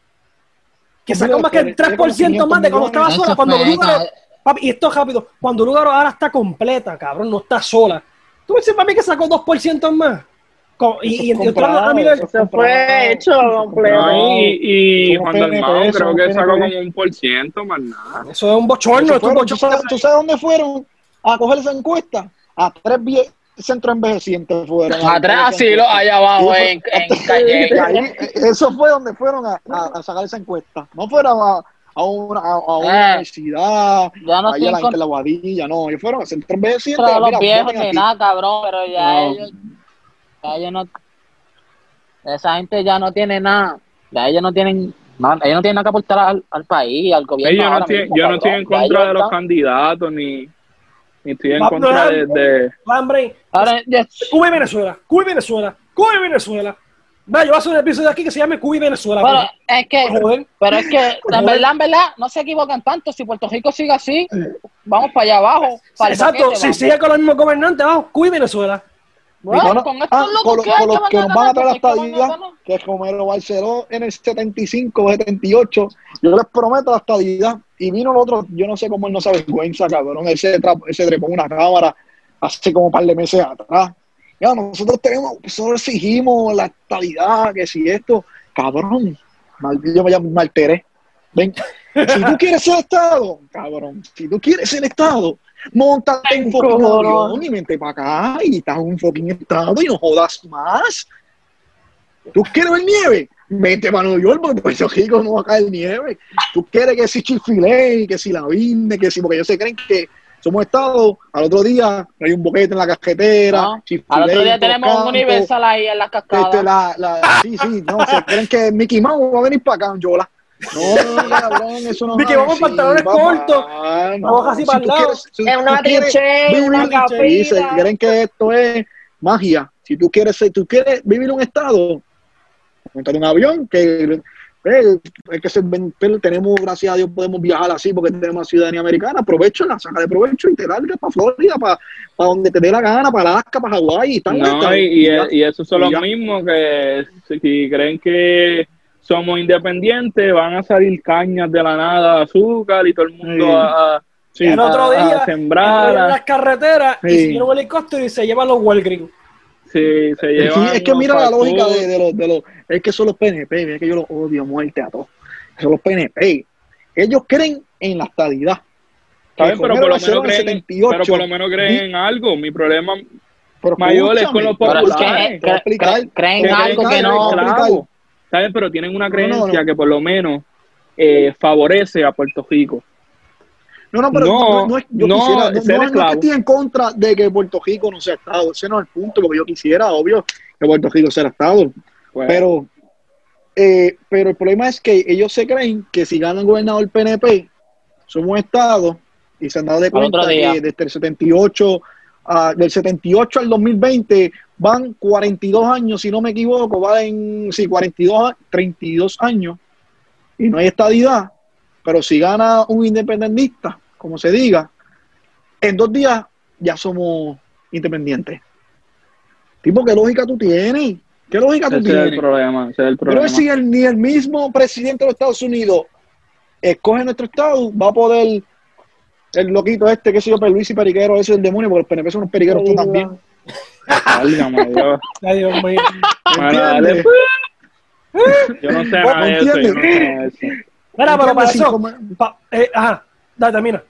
Que sacó más que el 3% más de cuando estaba sola. Cuando Lugaro, papi, y esto es rápido, cuando Lugaro ahora está completa, cabrón, no está sola. ¿Tú dices para mí que sacó 2% más? Y, y, Eso es entraron a comprado, mil eso es Se fue hecho completo. No, y, y Juan Dalmau creo que sacó como un por ciento más nada. Eso es un bochorno, un fueron, ¿tú, sabes, tú sabes dónde fueron a coger esa encuesta? A tres vie- centros envejecientes fueron. Atrás esa así, lo allá abajo Sí, en, en calle. <laughs> Eso fue donde fueron a, a- a sacar esa encuesta. No fueron a, a una, a, a una Eh. universidad, Ya no ahí a la gente la guadilla, no, ellos fueron a hacer tres veces y de los mira, viejos ni nada, cabrón, pero ya No. ellos, ya ellos no, esa gente ya no tiene nada, ya ellos no tienen, no, ellos no tienen nada que aportar al, al país, al gobierno. Yo no, mismo, yo no estoy en contra ellos de los están- candidatos ni, ni estoy en Va- contra de, de- Hambre, Ahora, ya- Cuba y Venezuela, Cuba y Venezuela, Cuba y Venezuela. Va, yo voy a hacer un episodio aquí que se llame Cuba y Venezuela. Pero es que, pero es que, en verdad, en verdad, no se equivocan tanto. Si Puerto Rico sigue así, vamos para allá abajo. Para Exacto, si vamos. sigue con los mismos gobernantes, vamos, Cuba y Venezuela. Bueno, Y con- ah, con, lo- que con los que nos van a traer la ganar, ¿por qué van a estadía, que es como Romero Barceló en el 75 o 78, yo les prometo la estadía. Y vino el otro, yo no sé cómo él no se avergüenza, cabrón. Él se, se trepó una cámara hace como un par de meses atrás. Ya, nosotros tenemos, nosotros exigimos la estabilidad, que si esto, cabrón, mal, yo me, me alteré. Ven, si tú quieres ser Estado, cabrón, si tú quieres ser Estado, montate en fucking avión y vente para acá y estás en un fucking Estado y no jodas más. ¿Tú quieres ver nieve? Vete para Nueva York, porque Puerto Rico no va a caer nieve. ¿Tú quieres que si chifilé, que si la vinde, que si, porque ellos se creen que somos Estado, al otro día hay un boquete en la cajetera, No. Chick-fil-A Al otro día tenemos un Universal ahí en este, la, la, sí, sí, no, se creen que Mickey Mouse va a venir para acá, Yola. No, cabrón, eso no es Mouse así, pantalones cortos, No, ojos así para el lado. En una trinchera, una se creen que esto es magia. Si tú quieres, si tú quieres vivir un estado, montar un avión, que eh, hay que pero tenemos, gracias a Dios, podemos viajar así porque tenemos ciudadanía americana, aprovechala, saca de provecho y te largas para Florida, para, para donde te dé la gana, para Alaska, para Hawái, y están No, y, y, y esos son Y los mismos que si creen que somos independientes, van a salir cañas de la nada, azúcar y todo el mundo Sí. a, a- Sí. el otro a- día, a sembrar, en las carreteras, y Sí. se llevan un helicóptero y se llevan los Walgreens. sí, se Sí, llevan es que mira la lógica de, de los, de los, es que son los PNP, es que yo los odio a muerte a todos. Son los PNP. Ellos creen en la estadidad. ¿Saben? Pero por, lo menos en creen, 78, pero por lo menos creen en algo. Mi problema pero mayor es con los populares. explicar. cre- creen que algo creen que no. ¿Saben? Pero tienen una No, no, creencia no. que por lo menos eh, favorece a Puerto Rico. No, no, pero No, no, no es- yo no, quisiera, no, no- no que estoy en contra de que Puerto Rico no sea Estado, ese no es el punto, porque yo quisiera, obvio, que Puerto Rico sea Estado, Pues, pero, eh, pero el problema es que ellos se creen que si ganan gobernador PNP, somos Estado, y se han dado de cuenta que desde el 78, ah, del 78 al 2020, van 42 años, si no me equivoco, van, sí, 42, a- 32 años, y no hay estadidad, pero si gana un independentista, como se diga, en dos días ya somos independientes. Tipo, ¿qué lógica tú tienes? ¿Qué lógica tú ese es el tienes? problema. Ese es el Pero problema. si el- ni el mismo presidente de los Estados Unidos escoge nuestro estado, va a poder el loquito este, que se yo, Luis y Periquero, ese es el demonio, porque los PNP son unos periqueros tú también. Válgame <laughs> Dios. Ay, Dios mío. Bueno, dale. Yo no sé Bueno, nada de eso. Yo no sé ¿entiendes? nada de eso. Mira, pero para eso. pa- eh, ajá, dale, termina.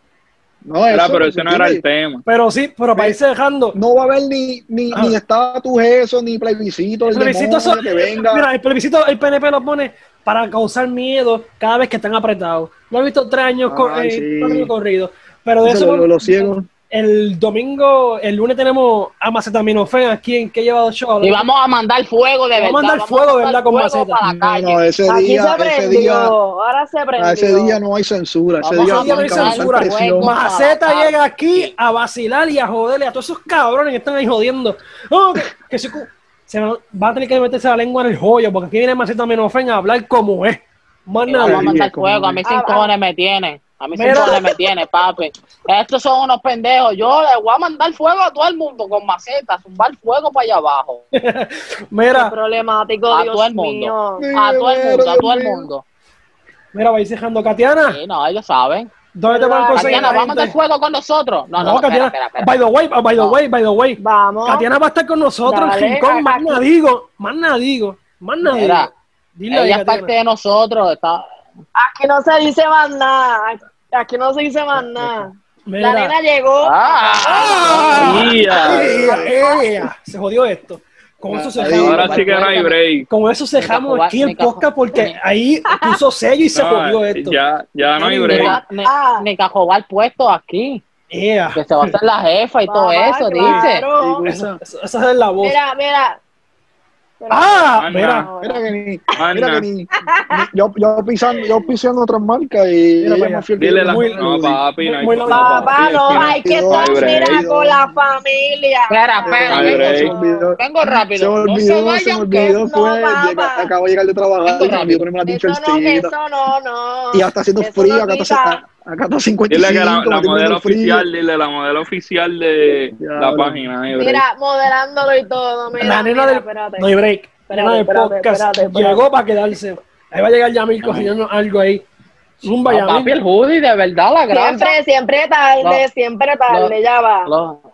No, Mira, eso, pero ese no era el tema. Pero sí, pero para irse dejando. No va a haber ni, ni, Ah. ni estatus eso, ni plebiscito, el plebiscito demonio so- que venga. Mira, el plebiscito, el PNP lo pone para causar miedo cada vez que están apretados. Lo he visto tres años, Ay, eh, sí. cuatro años corridos. Pero de Eso, eso, lo- los ciegos. El domingo, el lunes tenemos a Macetaminofen aquí en que lleva dos shows. Y vamos a mandar fuego de verdad. Vamos a mandar fuego de verdad con maceta. No, calle. no, ese Aquí día, se ese día, ahora se prendió. ese día no hay censura, ese Vamos día a tienen ver que avanzar censura. Maceta llega aquí a vacilar y a joderle a todos esos cabrones que están ahí jodiendo. Oh, que, que se, se van a tener que meterse la lengua en el joyo porque aquí viene Maceta Minofen a hablar como es. Más nada. vamos a mandar fuego. A mí sin cojones me tiene. A mí Mira. cojones me tiene, papi. Estos son unos pendejos. Yo le voy a mandar fuego a todo el mundo con macetas. Zumbar fuego para allá abajo. <laughs> Qué Mira, problemático, A Dios todo el mío. mundo. A todo el mundo, a todo el mundo. mira, vais dejando Katiana. Sí, no, ellos saben. ¿Dónde te van a conseguir? Tatiana, la ¿va a mandar gente? fuego con nosotros? No, no, No, espera, Katiana. espera, espera. By the way, by the No. way, by the way. Vamos. Katiana va a estar con nosotros Dale, en Rincón. Más aquí. nada digo, más nada digo, más nada digo. Mira, Dile Ella es Katiana. parte de nosotros. Está... Aquí no se dice más nada. Aquí no se dice más nada. Mira. La nena llegó. Ah, ¡Ah! Mira. ¡Ea, ea! Se jodió esto. Con eso Ahí, cerramos. Ahora sí que no hay break. Con eso cerramos Ni aquí el cajo- podcast porque ahí puso sello y se jodió esto. ya, ya no hay Ni break. Ah. cajobar puesto aquí. Yeah. Que se va a hacer la jefa y todo eso, dice. esa es la voz. Mira, mira. Ah, Ana. mira. Mira que ni, mira que ni, ni- yo, yo pisando, yo pisando otras marcas y Mira ella fiel que Dile la Muy- no, papi, no muy- no, Papá, papi, no, hay que estar, mira, con la familia. Espera, espera, vengo, break. Se me olvidó, rápido. me No se olvidó, se me vayan que olvidó, no, fue, papá. llega- acabo de llegar de trabajar y me Eso ponerme la no, no, no. Y ya está haciendo frío, acá está. Acá está 55, Dile que la, modelo oficial, dile la modelo oficial de Ya, la bro. página. no break. Mira, modelándolo y todo. Mira, La nena mira, del. espérate. No hay break. Espérate, nena del espérate, podcast espérate, espérate. llegó para quedarse. Ahí va a llegar Yamil cocinando algo ahí. Zumba, No, Yamil. papi, el hoodie, de verdad, la grasa. Siempre, siempre tarde, No. siempre tarde, ya va.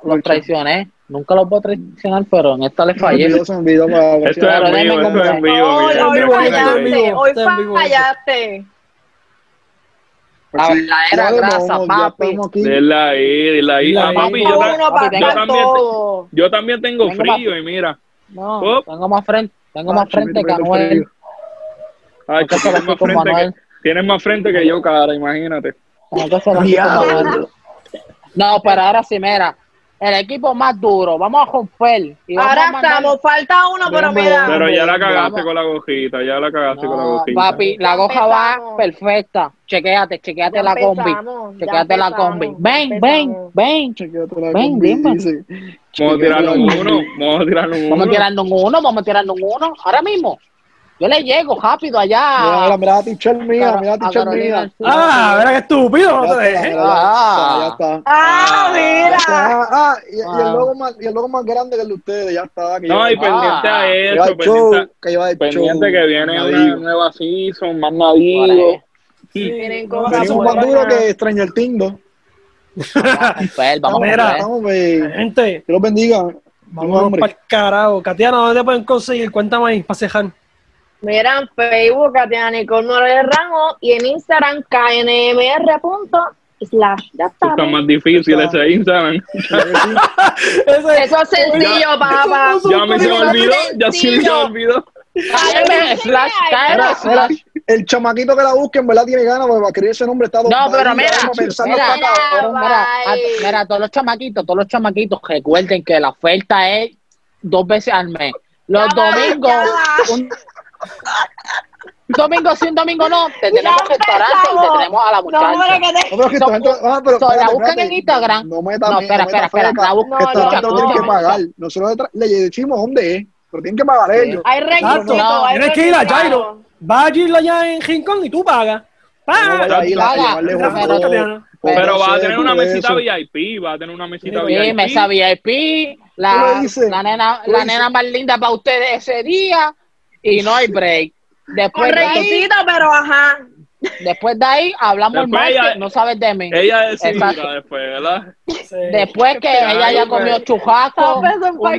Los, traicioné. Nunca los voy a traicionar, pero en esta le fallé. Esto es en vivo, esto es en vivo. Hoy, hoy fallaste. Pues La verdadera grasa, papi. Dile ahí, ahí. Ah, papi, yo, también, yo tengo Tengo frío y mira. No, Oh. tengo más frente, tengo más frente que Anuel. Ay, tienes, más frente Manuel. que, tienes más frente que yo, cara, imagínate. <laughs> No, pero ahora sí, mira. El equipo más duro, vamos a romper. y vamos Ahora a mandar- estamos, falta uno, pero mira. Pero ya la cagaste vamos. con la gojita, ya la cagaste con la gojita. papi, la goja va perfecta. Chequéate, chequéate Ya la combi. Chequéate la combi. Ven, ven, ven. Chequéate la Ven, combi, dime. dice. Vamos a combi. uno, vamos a tirarle un Vamos uno. tirando un uno, vamos tirando un uno. Ahora mismo. Yo le llego rápido allá. mira, mira la t-shirt mía, mira la Carolina mía. Ah, mira qué estúpido, no Ya te está, dejes. mira, Ah. ya está. Ah, mira. Ah, ah, y, y Ah. el logo más, y el logo más grande que el de ustedes, ya está. Que No, y pendiente Ah, a que lleva eso, el show, pendiente, que el que viene una nueva season, más nadivo. Venimos bueno, más duro que Stranger Things. Vamos a romper, vamos a Mira. ve. Gente, Dios los bendiga. hombre. para el carajo. Katiana, ¿dónde te pueden conseguir? Cuéntame ahí, para cejar. Mira, en Facebook, Katia Nicole Morales Ramos y en Instagram, knmr.slash. Ya está. Está más difícil ese Instagram. <laughs> Eso es sencillo, papá. Ya me se me olvidó, ya sí me se me olvidó. KM slash, el chamaquito que la busque en verdad tiene ganas porque para escribir ese nombre está No, pero mira, mira, todos los chamaquitos, todos los chamaquitos, recuerden que la oferta es dos veces al mes. Los domingos, domingo sí, un domingo no, te tenemos restaurante y te tenemos a la No, muchacha. hombre, que te- No, pero que gente- ah, pero So, la espérate, buscan espérate. en Instagram. No No, mí- espera, no espera, espera, feca, la buscan. No, no, no tiene no, que no. pagar. Nosotros le decimos dónde es, pero tienen que pagar Sí. ellos. Hay requisitos, Tienes que ir a. Jairo. Vas a ir allá en Rincón y tú pagas. No Paga. Pero-. Pero no va a tener una mesita. VIP, va a tener una mesita VIP. mesa VIP, la, la nena, la más linda para ustedes ese día y no hay break. Con Después de ahí, pero ajá. después de ahí hablamos Después martes, ella- no sabes de mí. Ella Exacto. después, ¿verdad? Sí. Después que Ay, ella ya comió chujaco, un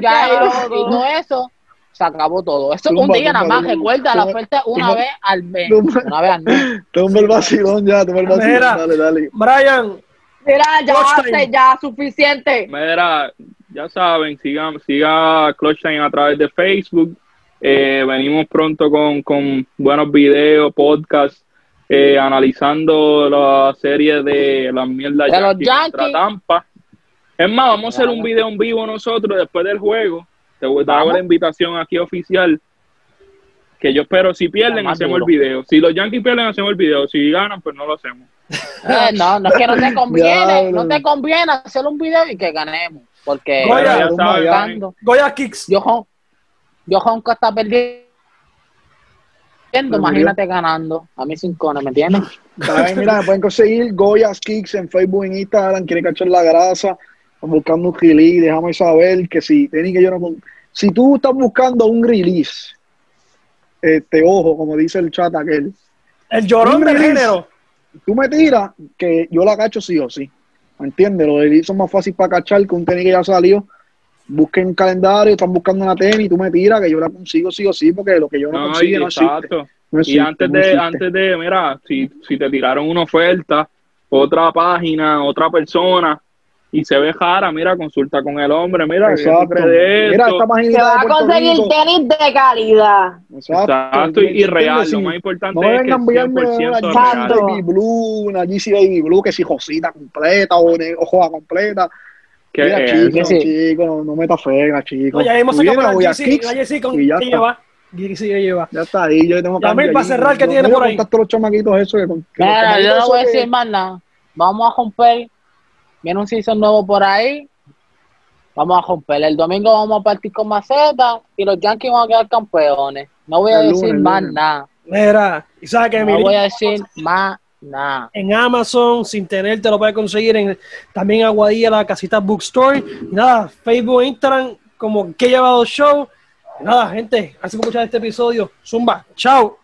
lado. y todo eso, se acabó todo. Eso es un Tumba, día nada tumba, más, tumba. recuerda, la Tumba, oferta es una tumba. vez al mes. Tumba. Una vez al mes. Toma el vacilón ya, toma el vacilón. Mira. Dale, dale. Brian, Mira, ya, hace, ya, suficiente. Mira, ya saben, sigan, siga Clutch Time a través de Facebook. Eh, venimos pronto con, con buenos videos, podcasts, eh, analizando la serie de las mierdas De los Yankees contra. Tampa. Es más, vamos a hacer un video en vivo nosotros después del juego. Te voy- hago Vamos. la invitación aquí oficial. Que yo espero, si pierden, hacemos duro. el video. Si los Yankees pierden, hacemos el video. Si ganan, pues no lo hacemos. Eh, no, no es que no te conviene, <laughs> no te conviene hacer un video y que ganemos. Porque Goya, ya ya. buscando- Goya Kicks. yo, yo Jonco está perdiendo, imagínate ganando. A mí sin cones, ¿me entiendes? Ay, mira, me pueden conseguir Goya's Kicks en Facebook, en Instagram, quieren cachar la grasa, están buscando un release, déjame saber que si tienen que yo no con- si tú estás buscando un release, este ojo, como dice el chat aquel, El llorón del género. tú me tiras que yo la cacho sí o sí. ¿Me entiendes? Los releases son más fácil para cachar que un tenis que ya salió. Busquen un calendario, están buscando una tenis, tú me tiras que yo la consigo sí o sí, porque lo que yo no, No, consigo no existe. Y antes no de, existe. antes de, mira, si, si te tiraron una oferta, otra página, otra persona, y se ve jara, mira, consulta con el hombre, mira, ¿qué tú Exacto. de Mira, esta Se va a conseguir Rico. tenis de calidad. Exacto, y, real, Sí. lo más importante No es que vengan a enviarme una 100% GC real. Exacto. Baby Blue, una GC Baby Blue, que si Josita completa o, o joda completa. Que Mira, es chico, sí. chico, no, no meta fega, chico. No, ya hemos sacado voy la a GC, Kicks la GC con y ya que está. lleva. GC que lleva. Ya está ahí, yo tengo Yamil, cambio para cerrar, ¿qué tiene por ahí? los chamaquitos que con- que Mira, yo no voy a que- decir más nada. Vamos a romper. Viene un season nuevo por ahí. Vamos a romper. El domingo vamos a partir con maceta y los Yankees van a quedar campeones. No voy a El decir más lunes. nada. Mira, y sabes que mi No voy a decir más en Amazon, sin tener, te lo puedes conseguir en, también Aguadilla, la casita Bookstore. Nada, Facebook, Instagram, como que he llevado show. Nada, gente, gracias por escuchar este episodio. Zumba, chao.